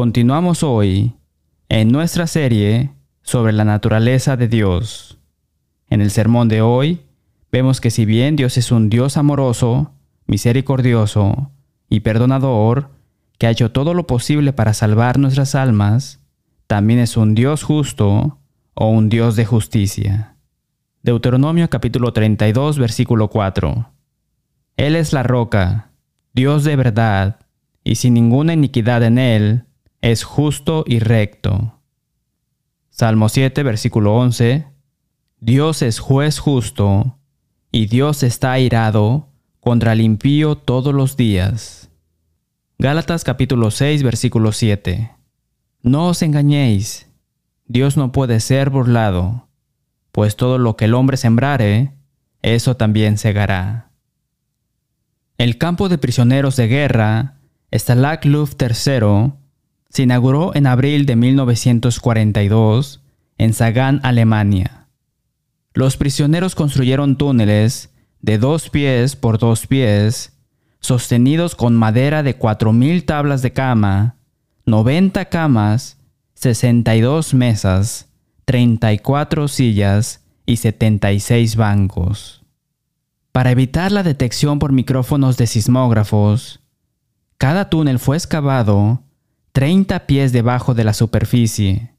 Continuamos hoy en nuestra serie sobre la naturaleza de Dios. En el sermón de hoy vemos que si bien Dios es un Dios amoroso, misericordioso y perdonador, que ha hecho todo lo posible para salvar nuestras almas, también es un Dios justo o un Dios de justicia. Deuteronomio capítulo 32 versículo 4. Él es la roca, Dios de verdad, y sin ninguna iniquidad en él, es justo y recto. Salmo 7 versículo 11. Dios es juez justo, y Dios está airado contra el impío todos los días. Gálatas capítulo 6 versículo 7. No os engañéis, Dios no puede ser burlado, pues todo lo que el hombre sembrare, eso también segará. El campo de prisioneros de guerra, Stalag Luft III, se inauguró en abril de 1942 en Sagan, Alemania. Los prisioneros construyeron túneles de dos pies por dos pies, sostenidos con madera de 4.000 tablas de cama, 90 camas, 62 mesas, 34 sillas y 76 bancos. Para evitar la detección por micrófonos de sismógrafos, cada túnel fue excavado 30 pies debajo de la superficie.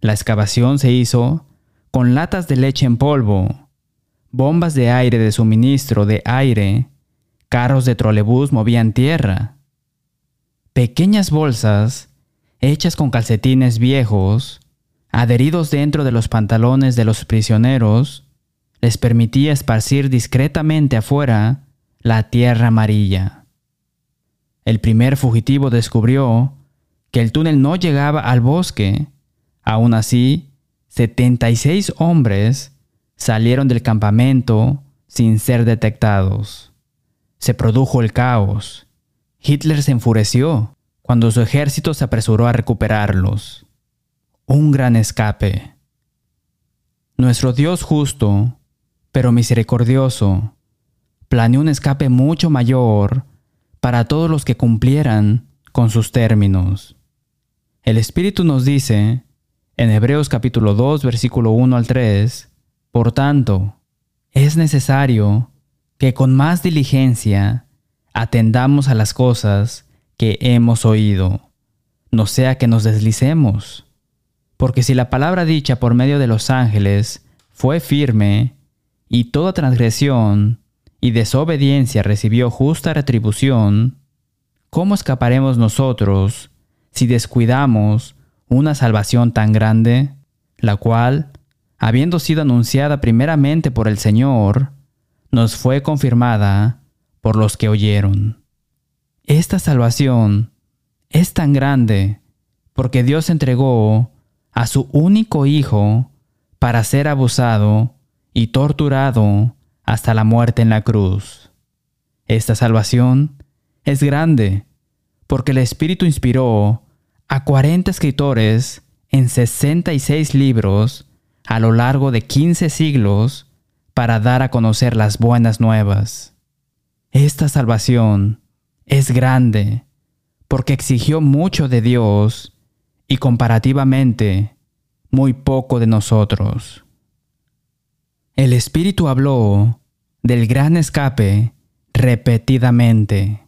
La excavación se hizo con latas de leche en polvo, bombas de aire de suministro de aire, carros de trolebús movían tierra. Pequeñas bolsas, hechas con calcetines viejos, adheridos dentro de los pantalones de los prisioneros, les permitía esparcir discretamente afuera la tierra amarilla. El primer fugitivo descubrió que el túnel no llegaba al bosque. Aún así, 76 hombres salieron del campamento sin ser detectados. Se produjo el caos. Hitler se enfureció cuando su ejército se apresuró a recuperarlos. Un gran escape. Nuestro Dios justo, pero misericordioso, planeó un escape mucho mayor para todos los que cumplieran con sus términos. El Espíritu nos dice, en Hebreos capítulo 2, versículo 1 al 3, Por tanto, es necesario que con más diligencia atendamos a las cosas que hemos oído, no sea que nos deslicemos. Porque si la palabra dicha por medio de los ángeles fue firme, y toda transgresión y desobediencia recibió justa retribución, ¿cómo escaparemos nosotros si descuidamos una salvación tan grande, la cual, habiendo sido anunciada primeramente por el Señor, nos fue confirmada por los que oyeron. Esta salvación es tan grande porque Dios entregó a su único Hijo para ser abusado y torturado hasta la muerte en la cruz. Esta salvación es grande porque el Espíritu inspiró a 40 escritores en 66 libros a lo largo de 15 siglos para dar a conocer las buenas nuevas. Esta salvación es grande porque exigió mucho de Dios y comparativamente muy poco de nosotros. El Espíritu habló del gran escape repetidamente.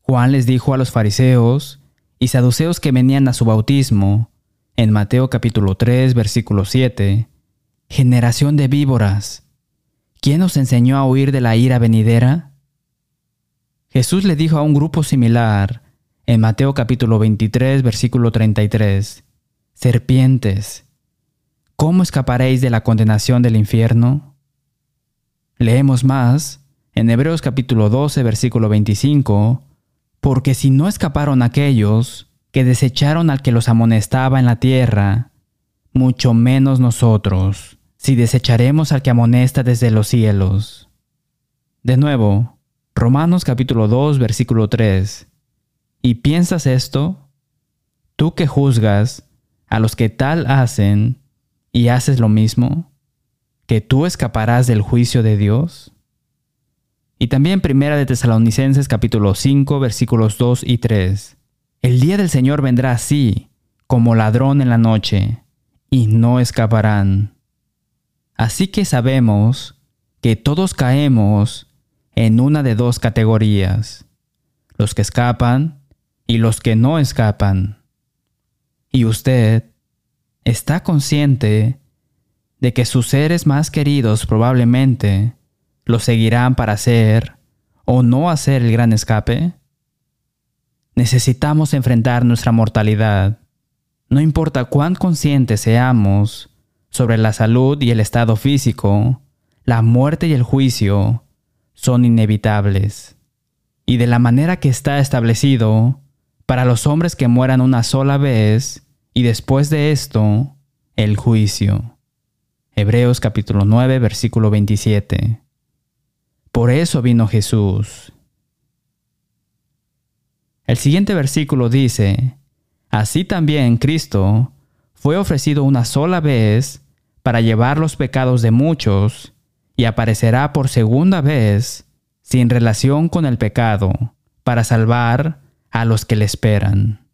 Juan les dijo a los fariseos y saduceos que venían a su bautismo, en Mateo capítulo 3, versículo 7, generación de víboras, ¿quién os enseñó a huir de la ira venidera? Jesús le dijo a un grupo similar, en Mateo capítulo 23, versículo 33, Serpientes, ¿cómo escaparéis de la condenación del infierno? Leemos más, en Hebreos capítulo 12, versículo 25, porque si no escaparon aquellos que desecharon al que los amonestaba en la tierra, mucho menos nosotros, si desecharemos al que amonesta desde los cielos. De nuevo, Romanos capítulo 2, versículo 3. ¿Y piensas esto? Tú que juzgas a los que tal hacen y haces lo mismo, que tú escaparás del juicio de Dios? Y también Primera de Tesalonicenses capítulo 5 versículos 2 y 3. El día del Señor vendrá así, como ladrón en la noche, y no escaparán. Así que sabemos que todos caemos en una de dos categorías, los que escapan y los que no escapan. Y usted está consciente de que sus seres más queridos probablemente lo seguirán para hacer o no hacer el gran escape? Necesitamos enfrentar nuestra mortalidad. No importa cuán conscientes seamos sobre la salud y el estado físico, la muerte y el juicio son inevitables. Y de la manera que está establecido, para los hombres que mueran una sola vez, y después de esto, el juicio. Hebreos capítulo 9, versículo 27. Por eso vino Jesús. El siguiente versículo dice, Así también Cristo fue ofrecido una sola vez para llevar los pecados de muchos y aparecerá por segunda vez sin relación con el pecado para salvar a los que le esperan.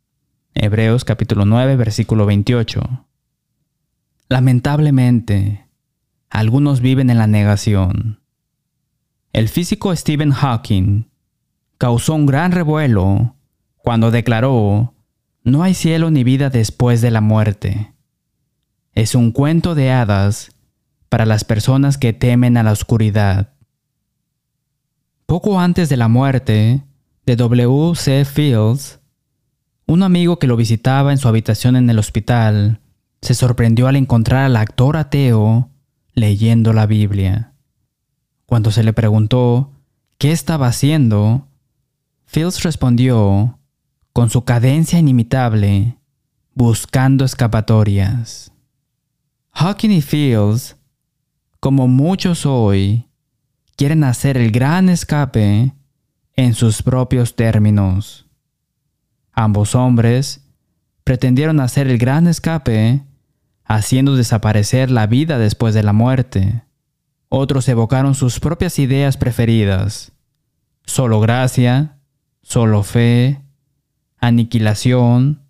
Hebreos capítulo 9 versículo 28. Lamentablemente, algunos viven en la negación. El físico Stephen Hawking causó un gran revuelo cuando declaró, no hay cielo ni vida después de la muerte. Es un cuento de hadas para las personas que temen a la oscuridad. Poco antes de la muerte de W. C. Fields, un amigo que lo visitaba en su habitación en el hospital se sorprendió al encontrar al actor ateo leyendo la Biblia. Cuando se le preguntó qué estaba haciendo, Fields respondió, con su cadencia inimitable, buscando escapatorias. Hawking y Fields, como muchos hoy, quieren hacer el gran escape en sus propios términos. Ambos hombres pretendieron hacer el gran escape haciendo desaparecer la vida después de la muerte. Otros evocaron sus propias ideas preferidas. Solo gracia, solo fe, aniquilación,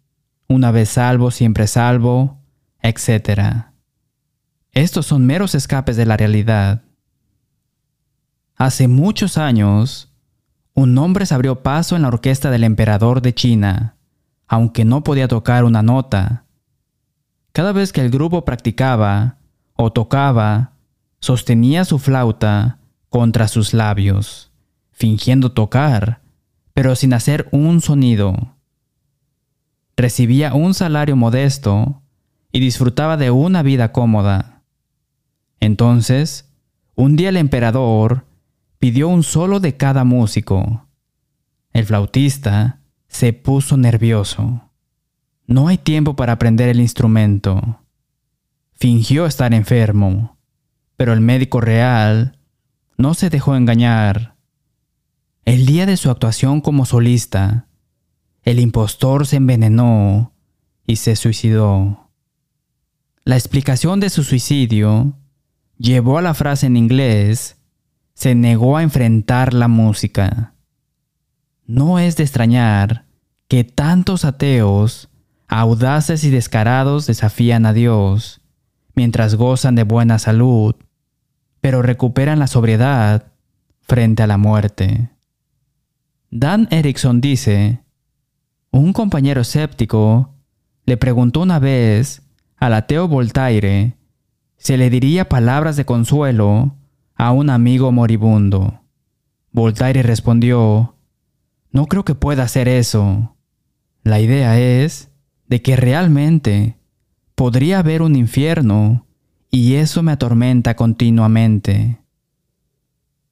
una vez salvo, siempre salvo, etc. Estos son meros escapes de la realidad. Hace muchos años, un hombre se abrió paso en la orquesta del emperador de China, aunque no podía tocar una nota. Cada vez que el grupo practicaba o tocaba, sostenía su flauta contra sus labios, fingiendo tocar, pero sin hacer un sonido. Recibía un salario modesto y disfrutaba de una vida cómoda. Entonces, un día el emperador pidió un solo de cada músico. El flautista se puso nervioso. No hay tiempo para aprender el instrumento. Fingió estar enfermo pero el médico real no se dejó engañar. El día de su actuación como solista, el impostor se envenenó y se suicidó. La explicación de su suicidio llevó a la frase en inglés, se negó a enfrentar la música. No es de extrañar que tantos ateos, audaces y descarados desafían a Dios, mientras gozan de buena salud pero recuperan la sobriedad frente a la muerte. Dan Erickson dice, un compañero escéptico le preguntó una vez al ateo Voltaire si le diría palabras de consuelo a un amigo moribundo. Voltaire respondió, no creo que pueda hacer eso. La idea es de que realmente podría haber un infierno y eso me atormenta continuamente.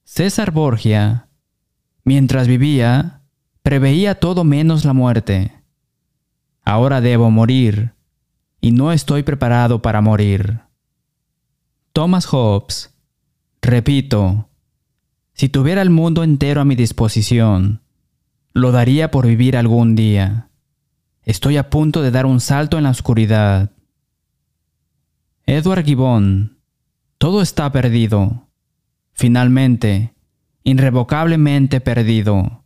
César Borgia, mientras vivía, preveía todo menos la muerte. Ahora debo morir, y no estoy preparado para morir. Thomas Hobbes, repito, si tuviera el mundo entero a mi disposición, lo daría por vivir algún día. Estoy a punto de dar un salto en la oscuridad. Edward Gibbon, todo está perdido. Finalmente, irrevocablemente perdido.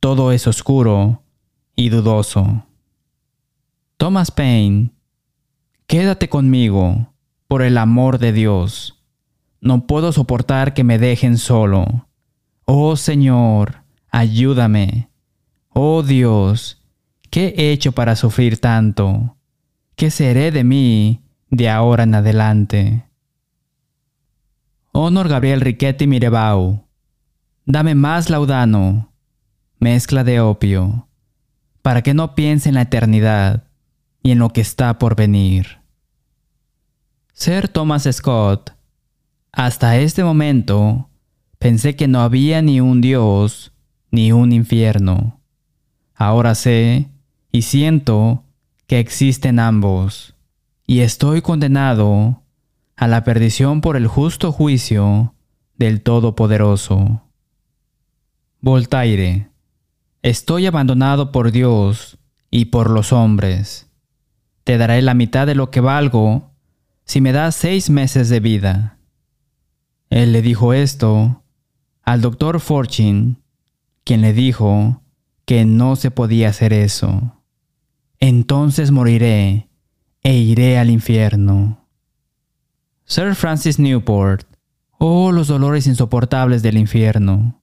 Todo es oscuro y dudoso. Thomas Paine, quédate conmigo, por el amor de Dios. No puedo soportar que me dejen solo. Oh Señor, ayúdame. Oh Dios, ¿qué he hecho para sufrir tanto? ¿Qué seré de mí de ahora en adelante? Honor Gabriel Riquetti Mirebau, dame más laudano, mezcla de opio, para que no piense en la eternidad y en lo que está por venir. Ser Thomas Scott, hasta este momento pensé que no había ni un Dios ni un infierno. Ahora sé y siento que existen ambos, y estoy condenado a la perdición por el justo juicio del Todopoderoso. Voltaire, estoy abandonado por Dios y por los hombres. Te daré la mitad de lo que valgo si me das seis meses de vida. Él le dijo esto al doctor Fortune, quien le dijo que no se podía hacer eso. Entonces moriré e iré al infierno. Sir Francis Newport, oh los dolores insoportables del infierno,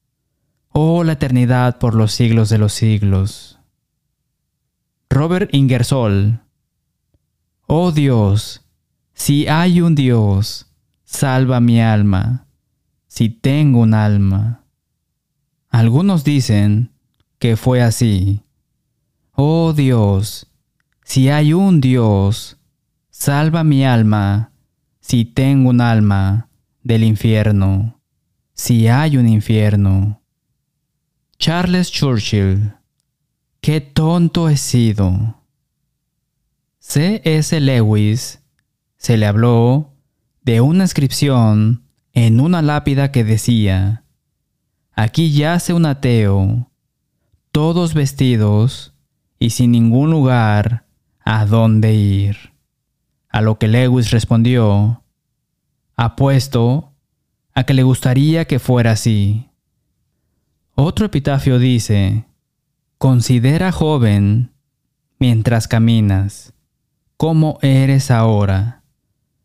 oh la eternidad por los siglos de los siglos. Robert Ingersoll, oh Dios, si hay un Dios, salva mi alma, si tengo un alma. Algunos dicen que fue así. Oh Dios, si hay un Dios, salva mi alma, si tengo un alma del infierno, si hay un infierno. Charles Churchill, qué tonto he sido. C.S. Lewis se le habló de una inscripción en una lápida que decía, Aquí yace un ateo, todos vestidos y sin ningún lugar a dónde ir. A lo que Lewis respondió, apuesto a que le gustaría que fuera así. Otro epitafio dice, considera joven mientras caminas, como eres ahora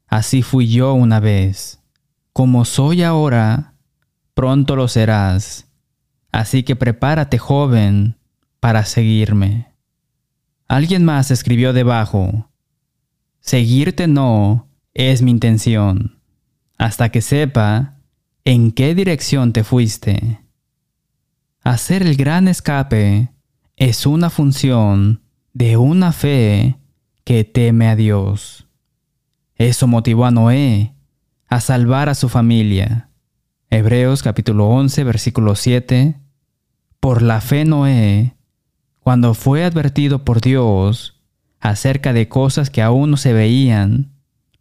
Así fui yo una vez. Como soy ahora, pronto lo serás. Así que prepárate, joven, para seguirme. Alguien más escribió debajo, Seguirte no es mi intención, hasta que sepa en qué dirección te fuiste. Hacer el gran escape es una función de una fe que teme a Dios. Eso motivó a Noé a salvar a su familia. Hebreos capítulo 11 versículo 7. Por la fe Noé, cuando fue advertido por Dios acerca de cosas que aún no se veían,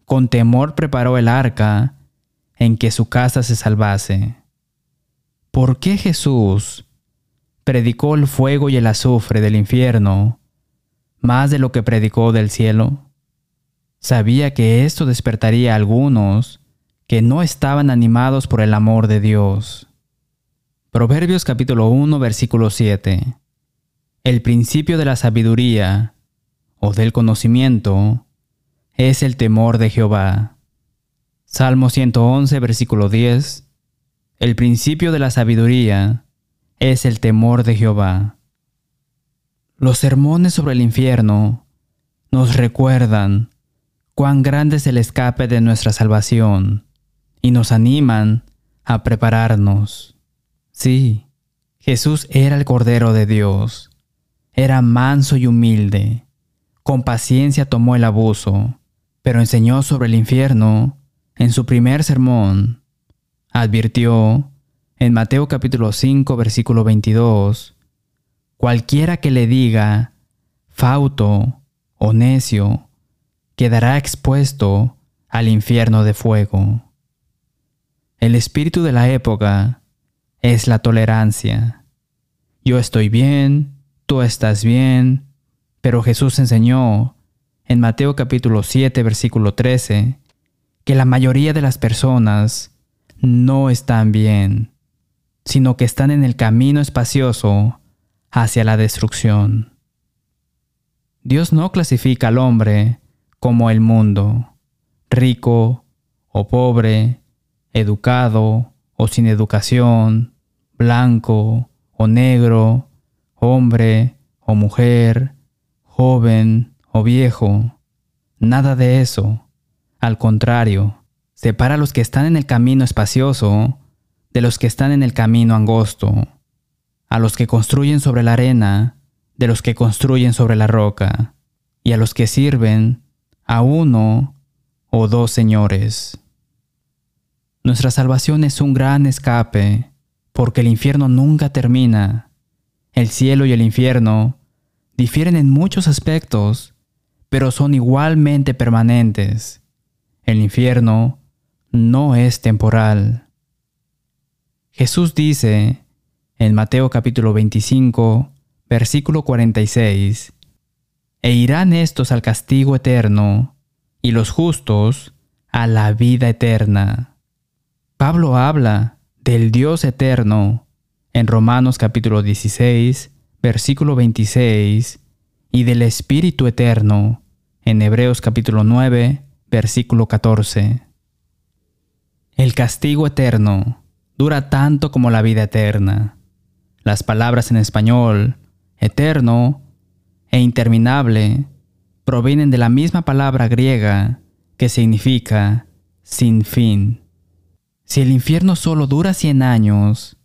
con temor preparó el arca en que su casa se salvase. ¿Por qué Jesús predicó el fuego y el azufre del infierno más de lo que predicó del cielo? Sabía que esto despertaría a algunos que no estaban animados por el amor de Dios. Proverbios capítulo 1 versículo 7. El principio de la sabiduría o del conocimiento es el temor de Jehová. Salmo 111 versículo 10. El principio de la sabiduría es el temor de Jehová. Los sermones sobre el infierno nos recuerdan cuán grande es el escape de nuestra salvación y nos animan a prepararnos. Sí, Jesús era el Cordero de Dios, era manso y humilde, con paciencia tomó el abuso, pero enseñó sobre el infierno en su primer sermón. Advirtió en Mateo capítulo 5 versículo 22, cualquiera que le diga fauto o necio quedará expuesto al infierno de fuego. El espíritu de la época es la tolerancia. Yo estoy bien, tú estás bien, pero Jesús enseñó en Mateo capítulo 7 versículo 13 que la mayoría de las personas no están bien, sino que están en el camino espacioso hacia la destrucción. Dios no clasifica al hombre como el mundo, rico o pobre, educado o sin educación, blanco o negro, hombre o mujer, joven o viejo. Nada de eso. Al contrario, separa a los que están en el camino espacioso de los que están en el camino angosto, a los que construyen sobre la arena de los que construyen sobre la roca, y a los que sirven a uno o dos señores. Nuestra salvación es un gran escape, porque el infierno nunca termina. El cielo y el infierno difieren en muchos aspectos, pero son igualmente permanentes. El infierno no es temporal. Jesús dice en Mateo capítulo 25, versículo 46, E irán estos al castigo eterno, y los justos a la vida eterna. Pablo habla del Dios eterno en Romanos capítulo 16, versículo 26, y del Espíritu eterno en Hebreos capítulo 9, versículo 14. El castigo eterno dura tanto como la vida eterna. Las palabras en español eterno e interminable provienen de la misma palabra griega que significa sin fin. Si el infierno solo dura cien años,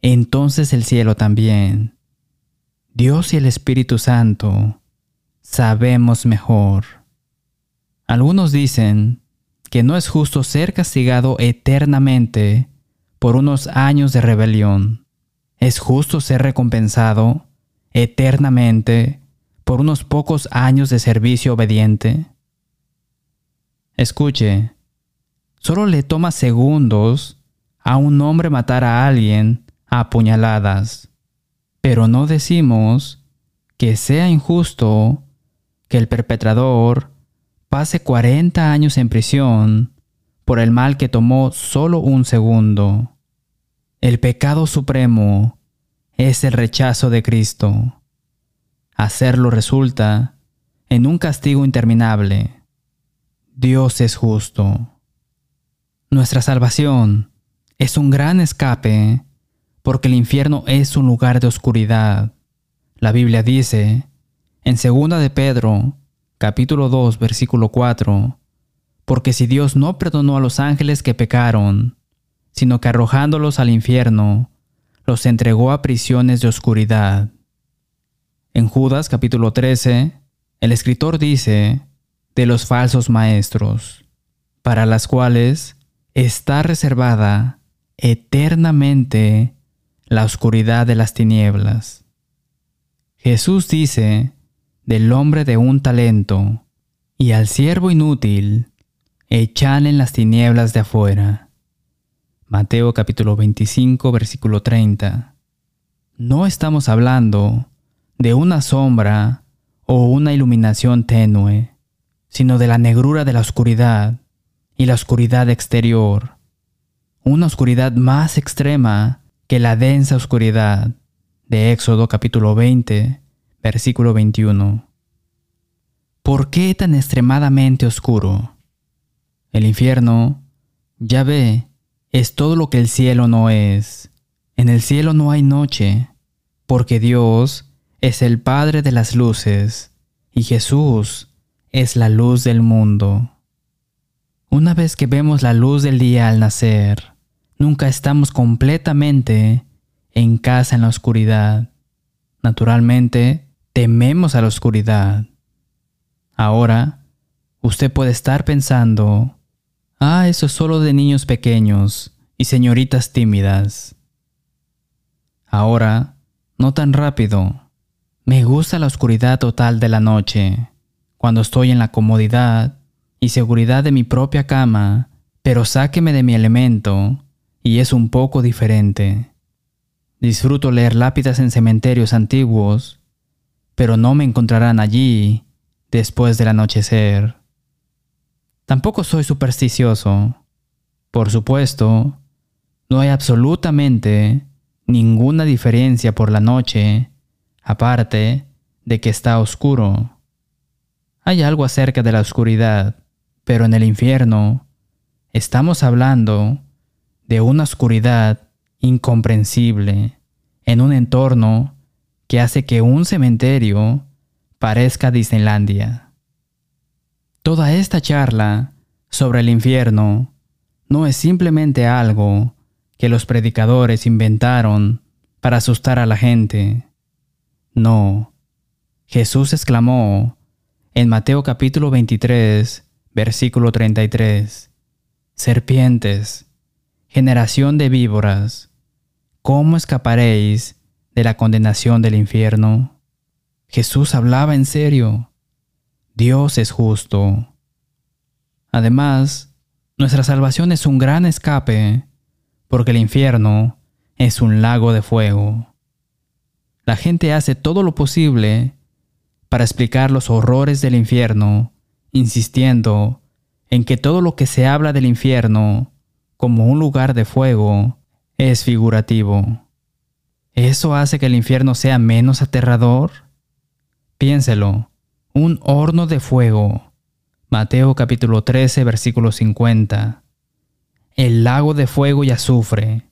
entonces el cielo también. Dios y el Espíritu Santo sabemos mejor. Algunos dicen que no es justo ser castigado eternamente por unos años de rebelión. Es justo ser recompensado eternamente por unos pocos años de servicio obediente? Escuche, solo le toma segundos a un hombre matar a alguien a puñaladas, pero no decimos que sea injusto que el perpetrador pase 40 años en prisión por el mal que tomó solo un segundo. El pecado supremo es el rechazo de Cristo. Hacerlo resulta en un castigo interminable. Dios es justo. Nuestra salvación es un gran escape porque el infierno es un lugar de oscuridad. La Biblia dice en 2 de Pedro, capítulo 2, versículo 4, porque si Dios no perdonó a los ángeles que pecaron, sino que arrojándolos al infierno, los entregó a prisiones de oscuridad. En Judas capítulo 13, el escritor dice de los falsos maestros, para las cuales está reservada eternamente la oscuridad de las tinieblas. Jesús dice del hombre de un talento, y al siervo inútil, echan en las tinieblas de afuera. Mateo capítulo 25, versículo 30. No estamos hablando de una sombra o una iluminación tenue, sino de la negrura de la oscuridad y la oscuridad exterior, una oscuridad más extrema que la densa oscuridad de Éxodo capítulo 20, versículo 21. ¿Por qué tan extremadamente oscuro? El infierno, ya ve, es todo lo que el cielo no es. En el cielo no hay noche, porque Dios es el Padre de las luces y Jesús es la luz del mundo. Una vez que vemos la luz del día al nacer, nunca estamos completamente en casa en la oscuridad. Naturalmente, tememos a la oscuridad. Ahora, usted puede estar pensando, Ah, eso es solo de niños pequeños y señoritas tímidas. Ahora, no tan rápido. Me gusta la oscuridad total de la noche, cuando estoy en la comodidad y seguridad de mi propia cama, pero sáqueme de mi elemento y es un poco diferente. Disfruto leer lápidas en cementerios antiguos, pero no me encontrarán allí después del anochecer. Tampoco soy supersticioso. Por supuesto, no hay absolutamente ninguna diferencia por la noche, aparte de que está oscuro. Hay algo acerca de la oscuridad, pero en el infierno estamos hablando de una oscuridad incomprensible en un entorno que hace que un cementerio parezca Disneylandia. Toda esta charla sobre el infierno no es simplemente algo que los predicadores inventaron para asustar a la gente. No. Jesús exclamó en Mateo capítulo 23, versículo 33, Serpientes, generación de víboras, ¿cómo escaparéis de la condenación del infierno? Jesús hablaba en serio. Dios es justo. Además, nuestra salvación es un gran escape, porque el infierno es un lago de fuego. La gente hace todo lo posible para explicar los horrores del infierno, insistiendo en que todo lo que se habla del infierno como un lugar de fuego es figurativo. ¿Eso hace que el infierno sea menos aterrador? Piénselo, un horno de fuego. Mateo capítulo 13 versículo 50. El lago de fuego y azufre.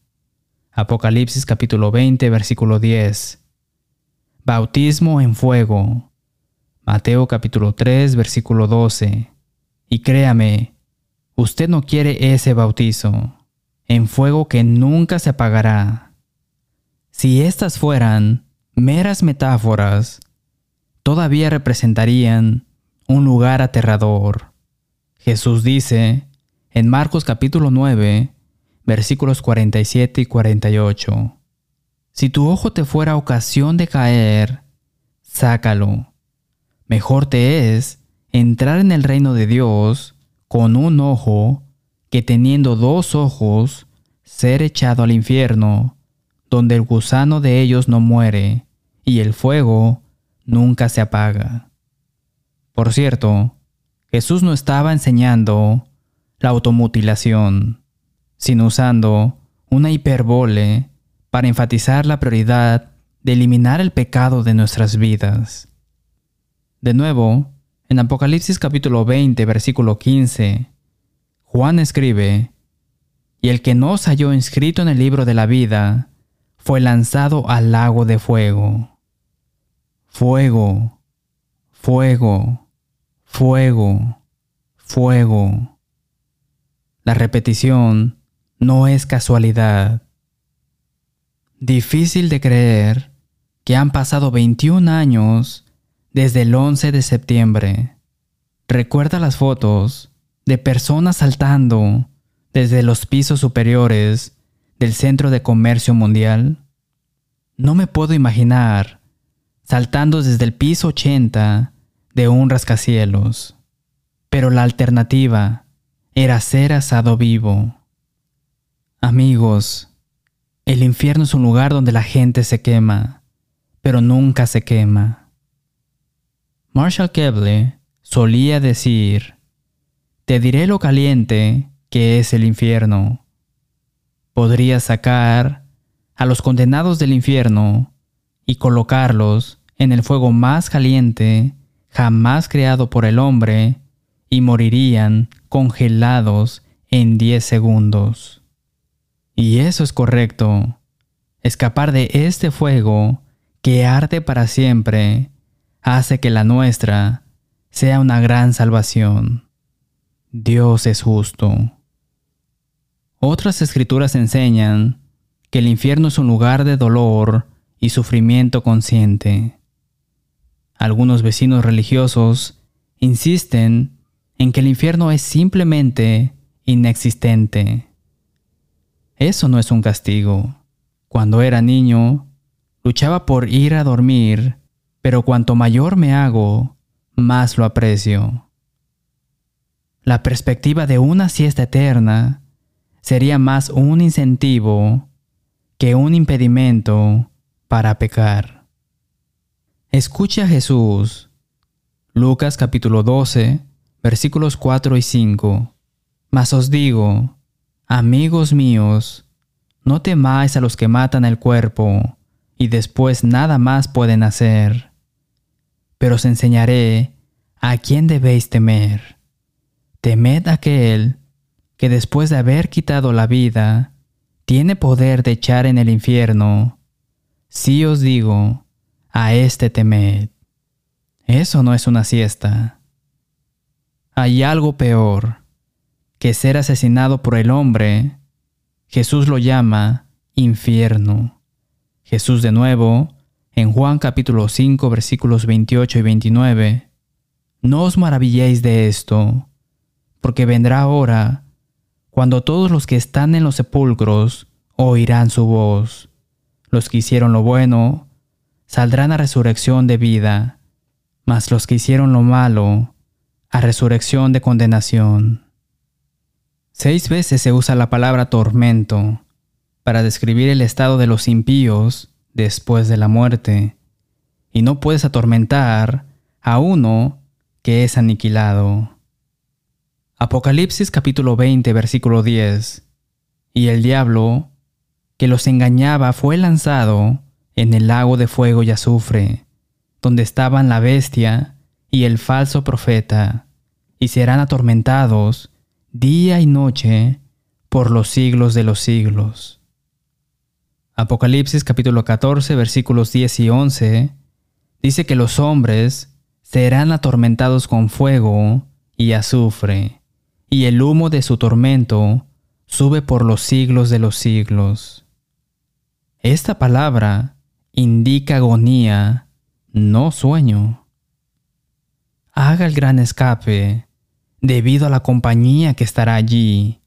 Apocalipsis capítulo 20 versículo 10. Bautismo en fuego. Mateo capítulo 3 versículo 12. Y créame, usted no quiere ese bautizo, en fuego que nunca se apagará. Si estas fueran meras metáforas, todavía representarían un lugar aterrador. Jesús dice en Marcos capítulo 9, versículos 47 y 48, Si tu ojo te fuera ocasión de caer, sácalo Mejor te es entrar en el reino de Dios con un ojo que teniendo dos ojos ser echado al infierno, donde el gusano de ellos no muere y el fuego nunca se apaga. Por cierto, Jesús no estaba enseñando la automutilación, sino usando una hiperbole para enfatizar la prioridad de eliminar el pecado de nuestras vidas. De nuevo, en Apocalipsis capítulo 20, versículo 15, Juan escribe, Y el que no se halló inscrito en el libro de la vida, fue lanzado al lago de fuego. Fuego, fuego, fuego, fuego. La repetición no es casualidad. Difícil de creer que han pasado 21 años desde el 11 de septiembre. Recuerda las fotos de personas saltando desde los pisos superiores del Centro de Comercio Mundial. No me puedo imaginar saltando desde el piso 80 de un rascacielos, pero la alternativa era ser asado vivo. Amigos, el infierno es un lugar donde la gente se quema, pero nunca se quema. Marshall Keble solía decir, Te diré lo caliente que es el infierno. Podrías sacar a los condenados del infierno y colocarlos en el fuego más caliente jamás creado por el hombre y morirían congelados en 10 segundos. Y eso es correcto. Escapar de este fuego que arde para siempre hace que la nuestra sea una gran salvación. Dios es justo. Otras escrituras enseñan que el infierno es un lugar de dolor y sufrimiento consciente. Algunos vecinos religiosos insisten en que el infierno es simplemente inexistente. Eso no es un castigo. Cuando era niño, luchaba por ir a dormir pero cuanto mayor me hago, más lo aprecio. La perspectiva de una siesta eterna sería más un incentivo que un impedimento para pecar. Escucha a Jesús. Lucas capítulo 12, versículos 4 y 5. Mas os digo, amigos míos, no temáis a los que matan el cuerpo y después nada más pueden hacer pero os enseñaré ¿a quién debéis temer? Temed aquel que después de haber quitado la vida, tiene poder de echar en el infierno. Si os digo, a este temed. Eso no es una siesta. Hay algo peor que ser asesinado por el hombre. Jesús lo llama infierno. Jesús de nuevo, en Juan capítulo 5 versículos 28 y 29, No os maravilléis de esto, porque vendrá hora cuando todos los que están en los sepulcros oirán su voz. Los que hicieron lo bueno saldrán a resurrección de vida, mas los que hicieron lo malo a resurrección de condenación. Seis veces se usa la palabra tormento para describir el estado de los impíos después de la muerte, y no puedes atormentar a uno que es aniquilado. Apocalipsis capítulo 20 versículo 10. Y el diablo, que los engañaba, fue lanzado en el lago de fuego y azufre, donde estaban la bestia y el falso profeta, y serán atormentados día y noche por los siglos de los siglos. Apocalipsis capítulo 14 versículos 10 y 11 dice que los hombres serán atormentados con fuego y azufre y el humo de su tormento sube por los siglos de los siglos. Esta palabra indica agonía, no sueño. Haga el gran escape debido a la compañía que estará allí.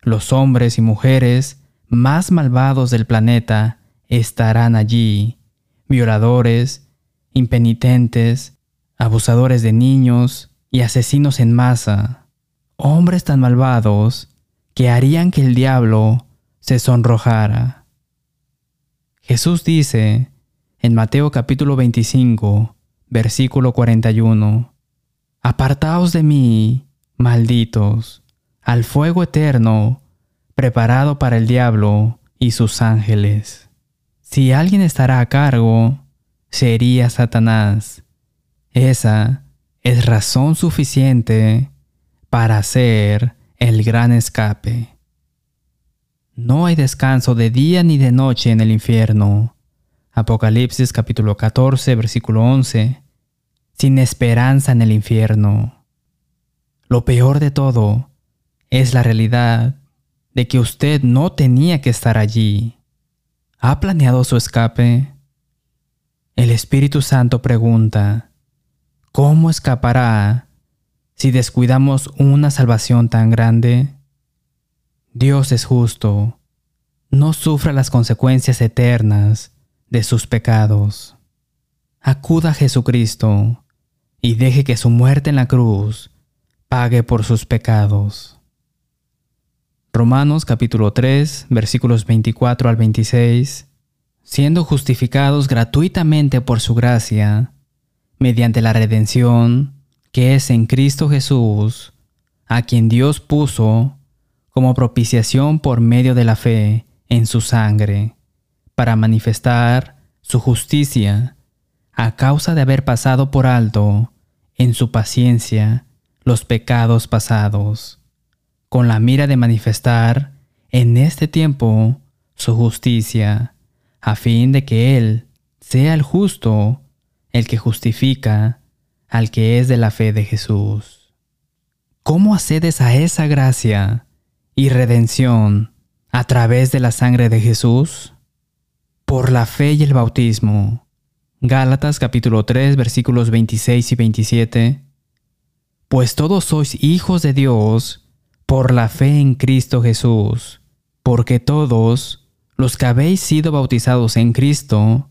Los hombres y mujeres más malvados del planeta estarán allí, violadores, impenitentes, abusadores de niños y asesinos en masa hombres tan malvados que harían que el diablo se sonrojara. Jesús dice en Mateo capítulo 25, versículo 41, Apartaos de mí, malditos, al fuego eterno, preparado para el diablo y sus ángeles. Si alguien estará a cargo, sería Satanás. Esa es razón suficiente para hacer el gran escape. No hay descanso de día ni de noche en el infierno. Apocalipsis capítulo 14, versículo 11. Sin esperanza en el infierno. Lo peor de todo es la realidad de que usted no tenía que estar allí. ¿Ha planeado su escape? El Espíritu Santo pregunta, ¿cómo escapará si descuidamos una salvación tan grande? Dios es justo, no sufra las consecuencias eternas de sus pecados. Acuda a Jesucristo y deje que su muerte en la cruz pague por sus pecados. Romanos capítulo 3 versículos 24 al 26 Siendo justificados gratuitamente por su gracia, mediante la redención que es en Cristo Jesús, a quien Dios puso como propiciación por medio de la fe en su sangre, para manifestar su justicia a causa de haber pasado por alto en su paciencia los pecados pasados, con la mira de manifestar en este tiempo su justicia, a fin de que Él sea el justo, el que justifica al que es de la fe de Jesús. ¿Cómo accedes a esa gracia y redención a través de la sangre de Jesús? Por la fe y el bautismo. Gálatas capítulo 3 versículos 26 y 27. Pues todos sois hijos de Dios por la fe en Cristo Jesús, porque todos los que habéis sido bautizados en Cristo,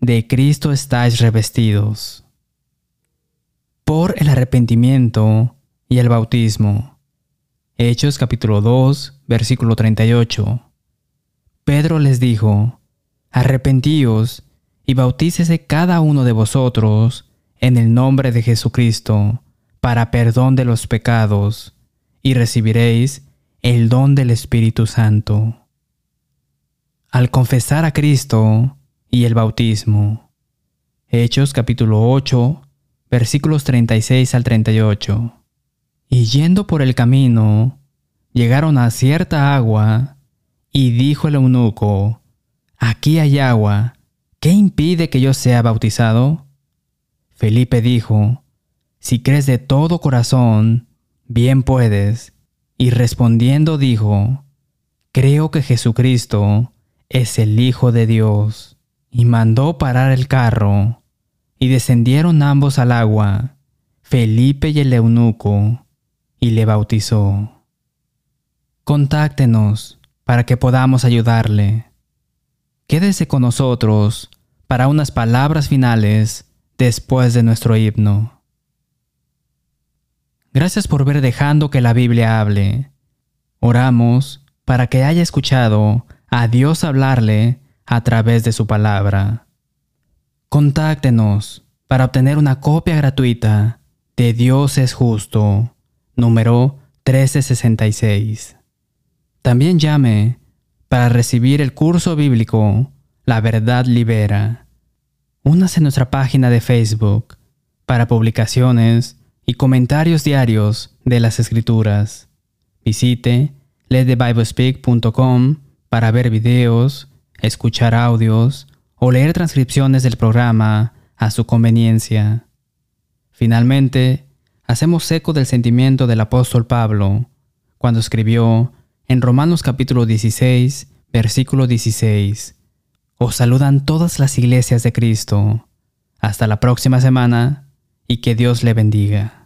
de Cristo estáis revestidos por el arrepentimiento y el bautismo. Hechos capítulo 2, versículo 38. Pedro les dijo, Arrepentíos y bautícese cada uno de vosotros en el nombre de Jesucristo para perdón de los pecados, y recibiréis el don del Espíritu Santo. Al confesar a Cristo y el bautismo. Hechos capítulo 8, versículos 36 al 38. Y yendo por el camino, llegaron a cierta agua, y dijo el eunuco, Aquí hay agua, ¿qué impide que yo sea bautizado? Felipe dijo, Si crees de todo corazón, bien puedes. Y respondiendo dijo, Creo que Jesucristo es el Hijo de Dios. Y mandó parar el carro, y descendieron ambos al agua, Felipe y el eunuco, y le bautizó. Contáctenos para que podamos ayudarle. Quédese con nosotros para unas palabras finales después de nuestro himno. Gracias por ver dejando que la Biblia hable. Oramos para que haya escuchado a Dios hablarle a través de su palabra. Contáctenos para obtener una copia gratuita de Dios es justo, número 1366. También llame para recibir el curso bíblico La verdad libera. Únase a nuestra página de Facebook para publicaciones y comentarios diarios de las escrituras. Visite letthebiblespeak.com para ver videos, escuchar audios o leer transcripciones del programa a su conveniencia. Finalmente, hacemos eco del sentimiento del apóstol Pablo cuando escribió en Romanos capítulo 16, versículo 16. Os saludan todas las iglesias de Cristo. Hasta la próxima semana y que Dios le bendiga.